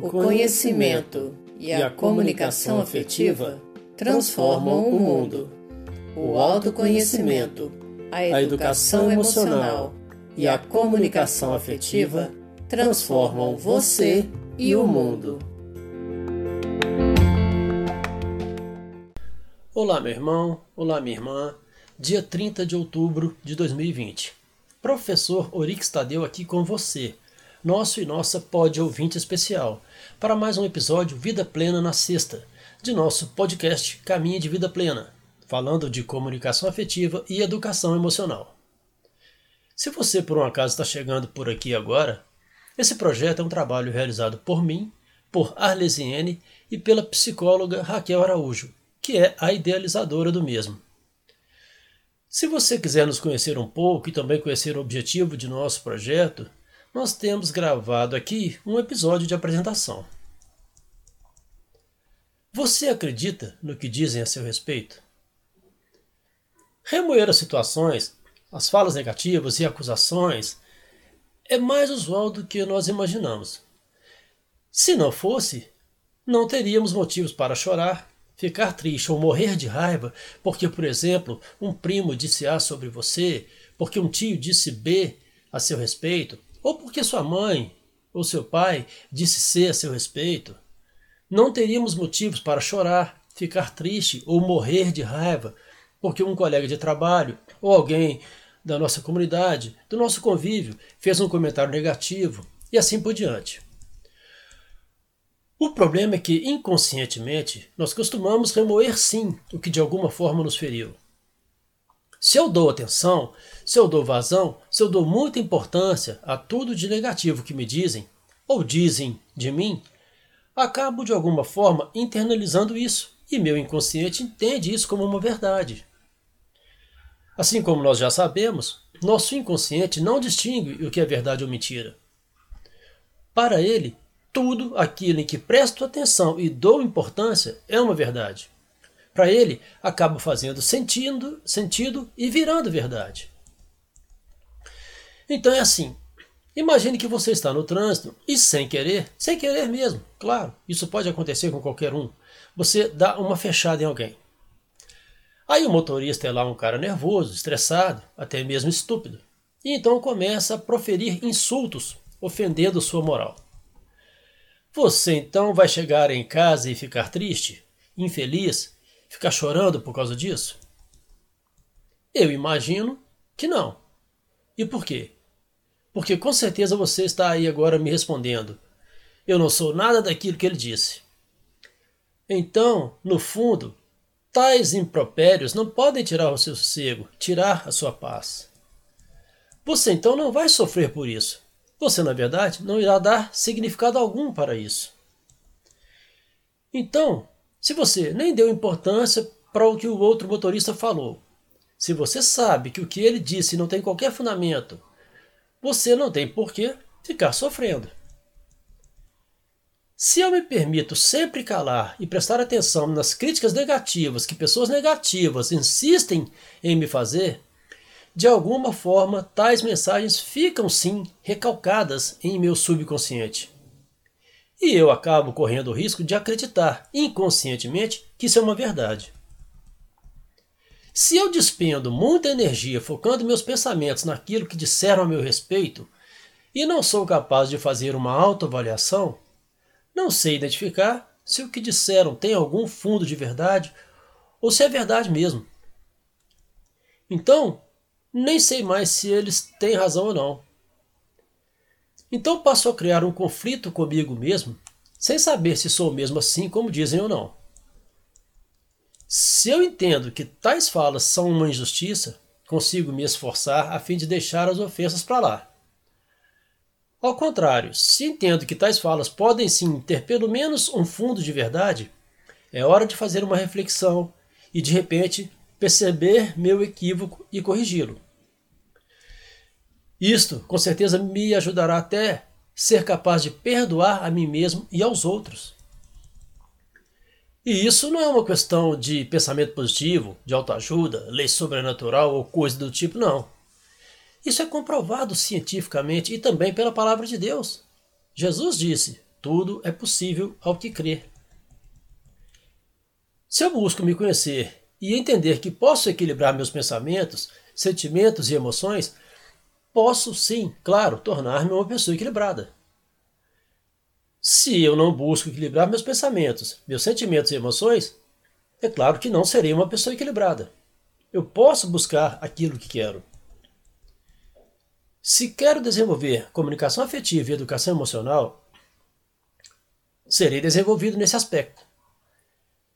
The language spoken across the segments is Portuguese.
O conhecimento e a comunicação afetiva transformam o mundo. O autoconhecimento, a educação emocional e a comunicação afetiva transformam você e o mundo. Olá, meu irmão, olá, minha irmã. Dia 30 de outubro de 2020. Professor Orix Tadeu aqui com você nosso e nossa pod ouvinte especial, para mais um episódio Vida Plena na Sexta, de nosso podcast Caminho de Vida Plena, falando de comunicação afetiva e educação emocional. Se você por um acaso está chegando por aqui agora, esse projeto é um trabalho realizado por mim, por Arlesiene e pela psicóloga Raquel Araújo, que é a idealizadora do mesmo. Se você quiser nos conhecer um pouco e também conhecer o objetivo de nosso projeto, nós temos gravado aqui um episódio de apresentação. Você acredita no que dizem a seu respeito? Remoer as situações, as falas negativas e acusações é mais usual do que nós imaginamos. Se não fosse, não teríamos motivos para chorar, ficar triste ou morrer de raiva porque, por exemplo, um primo disse A sobre você, porque um tio disse B a seu respeito, ou porque sua mãe ou seu pai disse ser a seu respeito, não teríamos motivos para chorar, ficar triste ou morrer de raiva porque um colega de trabalho ou alguém da nossa comunidade, do nosso convívio, fez um comentário negativo e assim por diante. O problema é que, inconscientemente, nós costumamos remoer sim o que de alguma forma nos feriu. Se eu dou atenção, se eu dou vazão, se eu dou muita importância a tudo de negativo que me dizem, ou dizem de mim, acabo de alguma forma internalizando isso e meu inconsciente entende isso como uma verdade. Assim como nós já sabemos, nosso inconsciente não distingue o que é verdade ou mentira. Para ele, tudo aquilo em que presto atenção e dou importância é uma verdade para ele, acaba fazendo sentido, sentido e virando verdade. Então é assim. Imagine que você está no trânsito e sem querer, sem querer mesmo, claro, isso pode acontecer com qualquer um, você dá uma fechada em alguém. Aí o motorista é lá um cara nervoso, estressado, até mesmo estúpido, e então começa a proferir insultos, ofendendo sua moral. Você então vai chegar em casa e ficar triste, infeliz, ficar chorando por causa disso? Eu imagino que não. E por quê? Porque com certeza você está aí agora me respondendo. Eu não sou nada daquilo que ele disse. Então, no fundo, tais impropérios não podem tirar o seu sossego, tirar a sua paz. Você então não vai sofrer por isso. Você, na verdade, não irá dar significado algum para isso. Então, se você nem deu importância para o que o outro motorista falou, se você sabe que o que ele disse não tem qualquer fundamento, você não tem por que ficar sofrendo. Se eu me permito sempre calar e prestar atenção nas críticas negativas que pessoas negativas insistem em me fazer, de alguma forma tais mensagens ficam sim recalcadas em meu subconsciente. E eu acabo correndo o risco de acreditar inconscientemente que isso é uma verdade. Se eu despendo muita energia focando meus pensamentos naquilo que disseram a meu respeito e não sou capaz de fazer uma autoavaliação, não sei identificar se o que disseram tem algum fundo de verdade ou se é verdade mesmo. Então, nem sei mais se eles têm razão ou não. Então passo a criar um conflito comigo mesmo, sem saber se sou mesmo assim como dizem ou não. Se eu entendo que tais falas são uma injustiça, consigo me esforçar a fim de deixar as ofensas para lá. Ao contrário, se entendo que tais falas podem sim ter pelo menos um fundo de verdade, é hora de fazer uma reflexão e de repente perceber meu equívoco e corrigi-lo. Isto, com certeza, me ajudará até ser capaz de perdoar a mim mesmo e aos outros. E isso não é uma questão de pensamento positivo, de autoajuda, lei sobrenatural ou coisa do tipo, não. Isso é comprovado cientificamente e também pela palavra de Deus. Jesus disse: Tudo é possível ao que crê. Se eu busco me conhecer e entender que posso equilibrar meus pensamentos, sentimentos e emoções, posso sim, claro, tornar-me uma pessoa equilibrada. Se eu não busco equilibrar meus pensamentos, meus sentimentos e emoções, é claro que não serei uma pessoa equilibrada. Eu posso buscar aquilo que quero. Se quero desenvolver comunicação afetiva e educação emocional, serei desenvolvido nesse aspecto.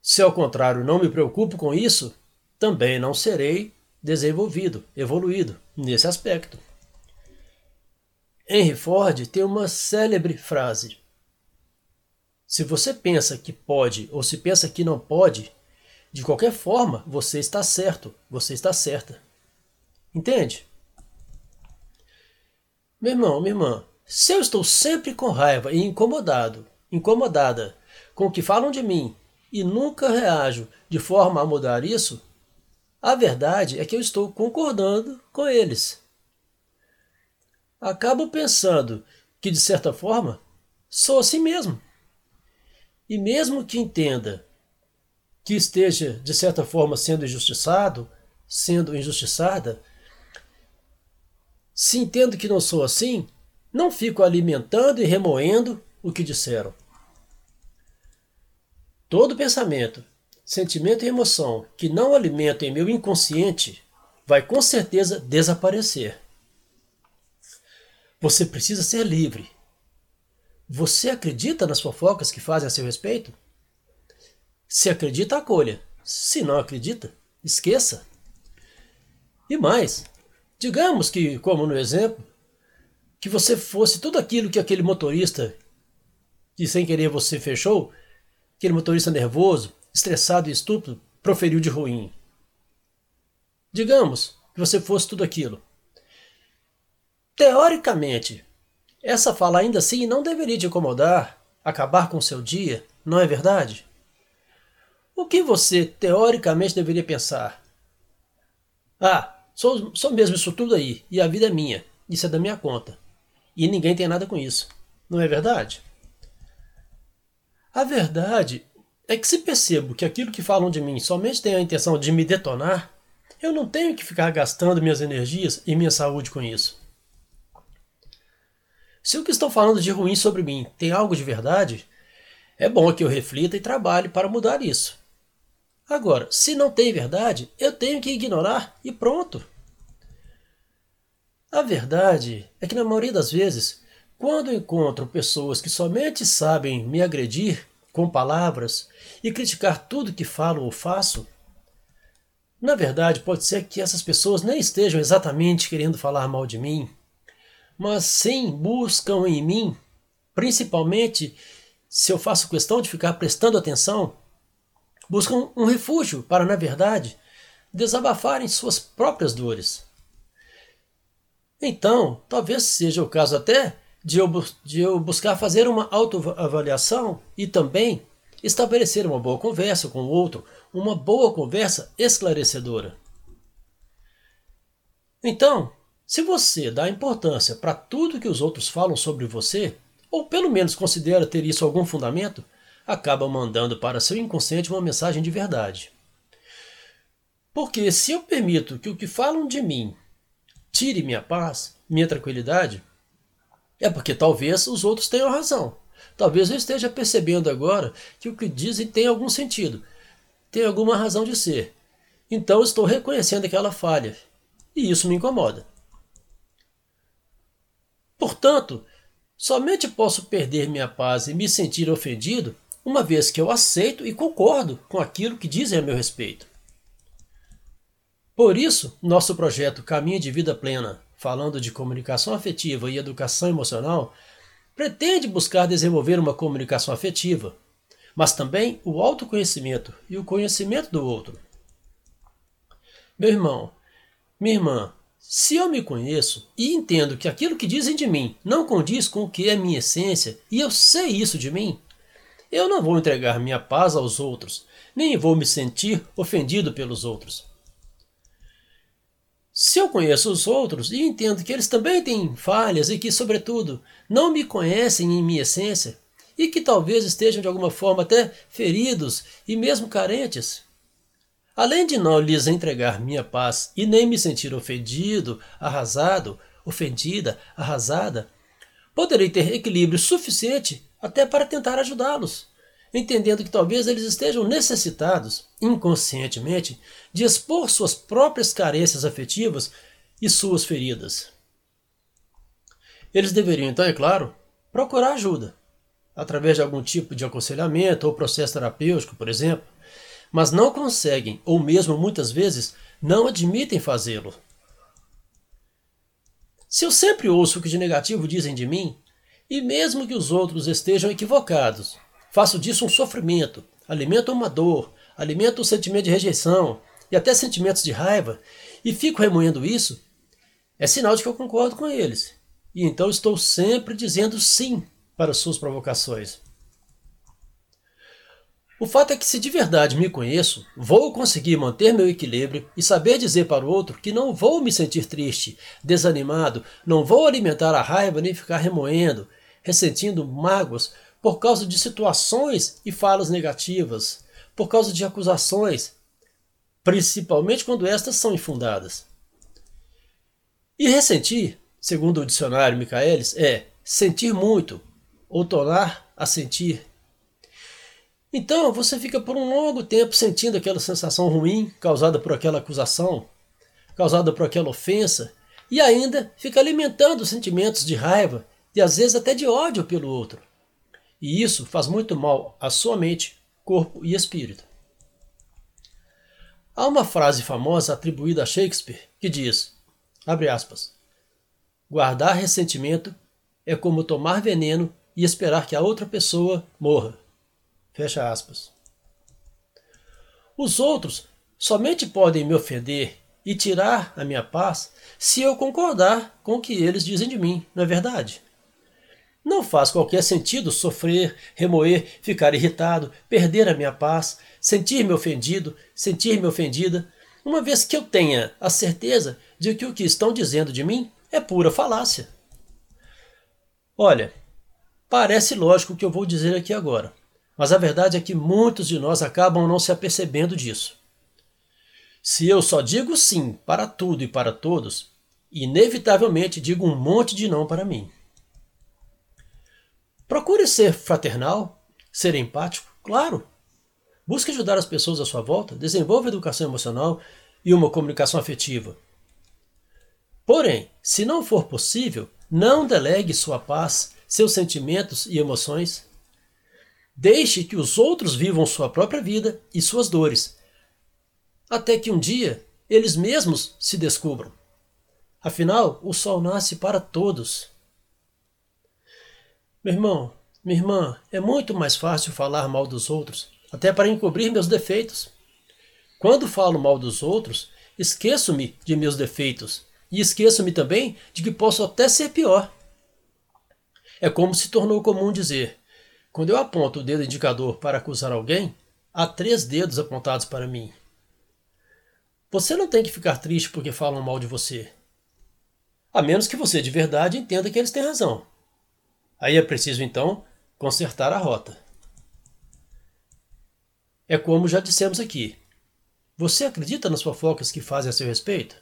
Se ao contrário não me preocupo com isso, também não serei desenvolvido, evoluído nesse aspecto. Henry Ford tem uma célebre frase: Se você pensa que pode ou se pensa que não pode, de qualquer forma, você está certo, você está certa. Entende? Meu irmão, minha irmã, se eu estou sempre com raiva e incomodado, incomodada com o que falam de mim e nunca reajo de forma a mudar isso, a verdade é que eu estou concordando com eles. Acabo pensando que, de certa forma, sou assim mesmo. E mesmo que entenda que esteja, de certa forma, sendo injustiçado, sendo injustiçada, se entendo que não sou assim, não fico alimentando e remoendo o que disseram. Todo pensamento, sentimento e emoção que não alimentam em meu inconsciente vai com certeza desaparecer. Você precisa ser livre. Você acredita nas fofocas que fazem a seu respeito? Se acredita, acolha. Se não acredita, esqueça. E mais, digamos que, como no exemplo, que você fosse tudo aquilo que aquele motorista que sem querer você fechou, aquele motorista nervoso, estressado e estúpido, proferiu de ruim. Digamos que você fosse tudo aquilo. Teoricamente, essa fala ainda assim não deveria te incomodar, acabar com seu dia, não é verdade? O que você, teoricamente, deveria pensar? Ah, sou, sou mesmo isso tudo aí, e a vida é minha, isso é da minha conta. E ninguém tem nada com isso. Não é verdade? A verdade é que se percebo que aquilo que falam de mim somente tem a intenção de me detonar, eu não tenho que ficar gastando minhas energias e minha saúde com isso. Se o que estão falando de ruim sobre mim tem algo de verdade, é bom que eu reflita e trabalhe para mudar isso. Agora, se não tem verdade, eu tenho que ignorar e pronto. A verdade é que, na maioria das vezes, quando encontro pessoas que somente sabem me agredir com palavras e criticar tudo que falo ou faço, na verdade pode ser que essas pessoas nem estejam exatamente querendo falar mal de mim, mas sim buscam em mim, principalmente se eu faço questão de ficar prestando atenção, buscam um refúgio para, na verdade, desabafarem suas próprias dores. Então, talvez seja o caso até de eu, de eu buscar fazer uma autoavaliação e também estabelecer uma boa conversa com o outro, uma boa conversa esclarecedora. Então, se você dá importância para tudo que os outros falam sobre você, ou pelo menos considera ter isso algum fundamento, acaba mandando para seu inconsciente uma mensagem de verdade. Porque se eu permito que o que falam de mim tire minha paz, minha tranquilidade, é porque talvez os outros tenham razão. Talvez eu esteja percebendo agora que o que dizem tem algum sentido, tem alguma razão de ser. Então estou reconhecendo aquela falha, e isso me incomoda. Portanto, somente posso perder minha paz e me sentir ofendido uma vez que eu aceito e concordo com aquilo que dizem a meu respeito. Por isso, nosso projeto Caminho de Vida Plena, falando de comunicação afetiva e educação emocional, pretende buscar desenvolver uma comunicação afetiva, mas também o autoconhecimento e o conhecimento do outro. Meu irmão, minha irmã, se eu me conheço e entendo que aquilo que dizem de mim não condiz com o que é minha essência, e eu sei isso de mim, eu não vou entregar minha paz aos outros, nem vou me sentir ofendido pelos outros. Se eu conheço os outros e entendo que eles também têm falhas e que, sobretudo, não me conhecem em minha essência, e que talvez estejam de alguma forma até feridos e mesmo carentes. Além de não lhes entregar minha paz e nem me sentir ofendido, arrasado, ofendida, arrasada, poderei ter equilíbrio suficiente até para tentar ajudá-los, entendendo que talvez eles estejam necessitados, inconscientemente, de expor suas próprias carências afetivas e suas feridas. Eles deveriam, então, é claro, procurar ajuda, através de algum tipo de aconselhamento ou processo terapêutico, por exemplo, mas não conseguem, ou mesmo muitas vezes não admitem fazê-lo. Se eu sempre ouço o que de negativo dizem de mim, e mesmo que os outros estejam equivocados, faço disso um sofrimento, alimento uma dor, alimento um sentimento de rejeição e até sentimentos de raiva, e fico remoendo isso, é sinal de que eu concordo com eles. E então estou sempre dizendo sim para suas provocações. O fato é que, se de verdade me conheço, vou conseguir manter meu equilíbrio e saber dizer para o outro que não vou me sentir triste, desanimado, não vou alimentar a raiva nem ficar remoendo, ressentindo mágoas por causa de situações e falas negativas, por causa de acusações, principalmente quando estas são infundadas. E ressentir, segundo o dicionário Michaelis, é sentir muito ou tornar a sentir então você fica por um longo tempo sentindo aquela sensação ruim causada por aquela acusação, causada por aquela ofensa, e ainda fica alimentando sentimentos de raiva e às vezes até de ódio pelo outro. E isso faz muito mal à sua mente, corpo e espírito. Há uma frase famosa atribuída a Shakespeare que diz, abre aspas, guardar ressentimento é como tomar veneno e esperar que a outra pessoa morra. Fecha aspas. Os outros somente podem me ofender e tirar a minha paz se eu concordar com o que eles dizem de mim, não é verdade? Não faz qualquer sentido sofrer, remoer, ficar irritado, perder a minha paz, sentir-me ofendido, sentir-me ofendida, uma vez que eu tenha a certeza de que o que estão dizendo de mim é pura falácia. Olha, parece lógico o que eu vou dizer aqui agora. Mas a verdade é que muitos de nós acabam não se apercebendo disso. Se eu só digo sim para tudo e para todos, inevitavelmente digo um monte de não para mim. Procure ser fraternal, ser empático, claro. Busque ajudar as pessoas à sua volta, desenvolva educação emocional e uma comunicação afetiva. Porém, se não for possível, não delegue sua paz, seus sentimentos e emoções Deixe que os outros vivam sua própria vida e suas dores, até que um dia eles mesmos se descubram. Afinal, o sol nasce para todos. Meu irmão, minha irmã, é muito mais fácil falar mal dos outros, até para encobrir meus defeitos. Quando falo mal dos outros, esqueço-me de meus defeitos e esqueço-me também de que posso até ser pior. É como se tornou comum dizer: quando eu aponto o dedo indicador para acusar alguém, há três dedos apontados para mim. Você não tem que ficar triste porque falam mal de você. A menos que você de verdade entenda que eles têm razão. Aí é preciso então consertar a rota. É como já dissemos aqui. Você acredita nas fofocas que fazem a seu respeito?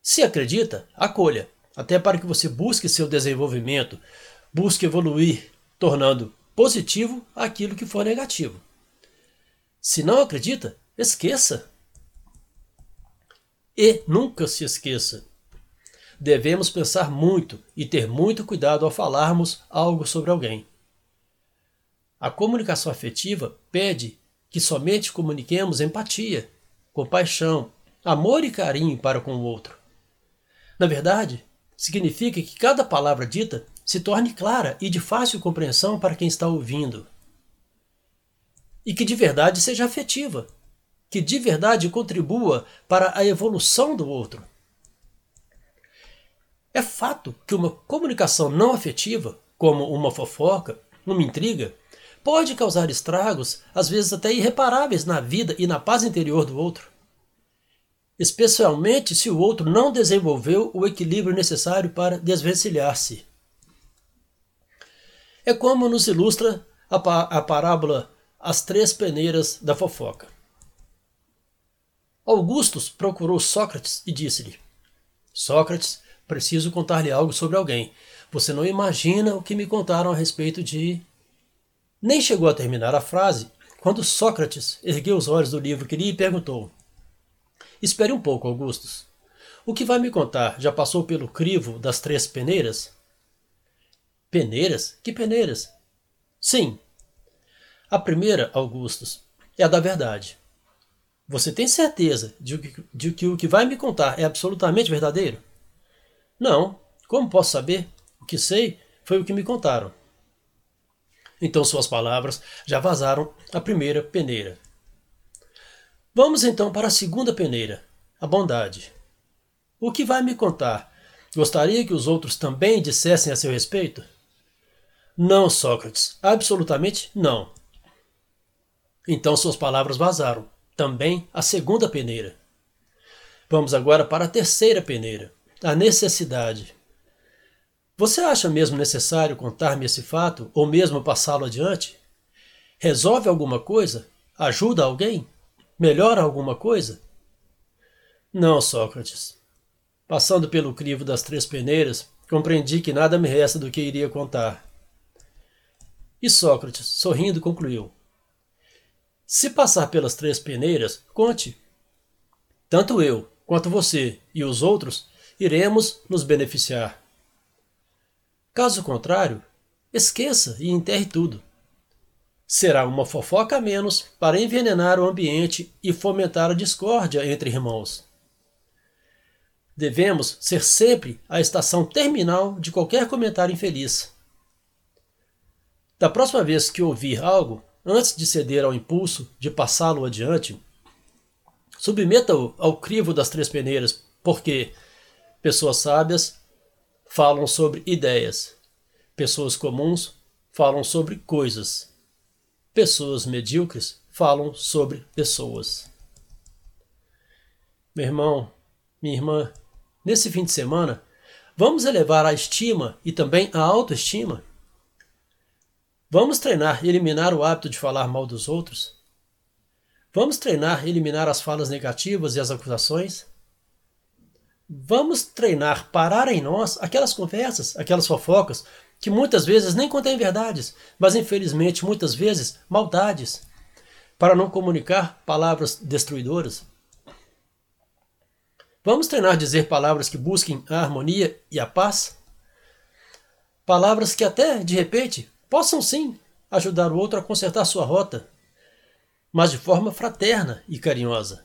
Se acredita, acolha, até para que você busque seu desenvolvimento, busque evoluir, tornando positivo aquilo que for negativo. Se não acredita, esqueça. E nunca se esqueça. Devemos pensar muito e ter muito cuidado ao falarmos algo sobre alguém. A comunicação afetiva pede que somente comuniquemos empatia, compaixão, amor e carinho para com o outro. Na verdade, significa que cada palavra dita se torne clara e de fácil compreensão para quem está ouvindo. E que de verdade seja afetiva, que de verdade contribua para a evolução do outro. É fato que uma comunicação não afetiva, como uma fofoca, uma intriga, pode causar estragos, às vezes até irreparáveis, na vida e na paz interior do outro. Especialmente se o outro não desenvolveu o equilíbrio necessário para desvencilhar-se. É como nos ilustra a, a parábola As Três Peneiras da Fofoca. Augustus procurou Sócrates e disse-lhe: Sócrates, preciso contar-lhe algo sobre alguém. Você não imagina o que me contaram a respeito de. Nem chegou a terminar a frase quando Sócrates ergueu os olhos do livro que lia e perguntou: Espere um pouco, Augustus. O que vai me contar já passou pelo crivo das três peneiras? Peneiras? Que peneiras? Sim. A primeira, Augustus, é a da verdade. Você tem certeza de que, de que o que vai me contar é absolutamente verdadeiro? Não. Como posso saber? O que sei foi o que me contaram. Então suas palavras já vazaram a primeira peneira. Vamos então para a segunda peneira, a bondade. O que vai me contar? Gostaria que os outros também dissessem a seu respeito? Não, Sócrates, absolutamente não. Então suas palavras vazaram, também a segunda peneira. Vamos agora para a terceira peneira, a necessidade. Você acha mesmo necessário contar-me esse fato ou mesmo passá-lo adiante? Resolve alguma coisa? Ajuda alguém? Melhora alguma coisa? Não, Sócrates. Passando pelo crivo das três peneiras, compreendi que nada me resta do que iria contar. E Sócrates, sorrindo, concluiu: Se passar pelas três peneiras, conte. Tanto eu, quanto você e os outros iremos nos beneficiar. Caso contrário, esqueça e enterre tudo. Será uma fofoca a menos para envenenar o ambiente e fomentar a discórdia entre irmãos. Devemos ser sempre a estação terminal de qualquer comentário infeliz. Da próxima vez que ouvir algo, antes de ceder ao impulso de passá-lo adiante, submeta-o ao crivo das três peneiras, porque pessoas sábias falam sobre ideias, pessoas comuns falam sobre coisas, pessoas medíocres falam sobre pessoas. Meu irmão, minha irmã, nesse fim de semana, vamos elevar a estima e também a autoestima? Vamos treinar eliminar o hábito de falar mal dos outros? Vamos treinar eliminar as falas negativas e as acusações? Vamos treinar parar em nós aquelas conversas, aquelas fofocas que muitas vezes nem contêm verdades, mas infelizmente muitas vezes maldades, para não comunicar palavras destruidoras? Vamos treinar dizer palavras que busquem a harmonia e a paz? Palavras que até, de repente, possam sim ajudar o outro a consertar sua rota, mas de forma fraterna e carinhosa.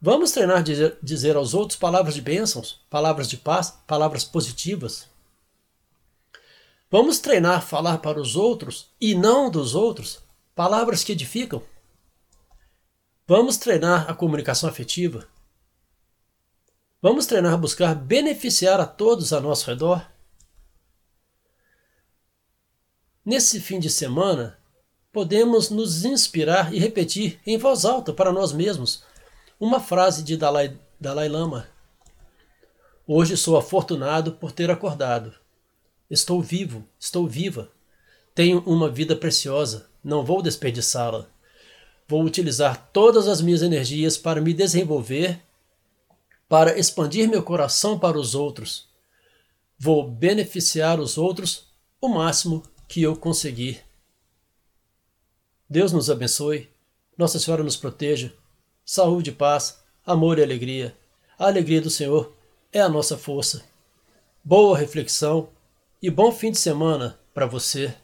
Vamos treinar dizer, dizer aos outros palavras de bênçãos, palavras de paz, palavras positivas. Vamos treinar falar para os outros e não dos outros palavras que edificam. Vamos treinar a comunicação afetiva. Vamos treinar buscar beneficiar a todos a nosso redor. Nesse fim de semana, podemos nos inspirar e repetir em voz alta para nós mesmos uma frase de Dalai, Dalai Lama. Hoje sou afortunado por ter acordado. Estou vivo, estou viva. Tenho uma vida preciosa, não vou desperdiçá-la. Vou utilizar todas as minhas energias para me desenvolver, para expandir meu coração para os outros. Vou beneficiar os outros o máximo que eu conseguir. Deus nos abençoe, Nossa Senhora nos proteja, saúde, paz, amor e alegria. A alegria do Senhor é a nossa força. Boa reflexão e bom fim de semana para você.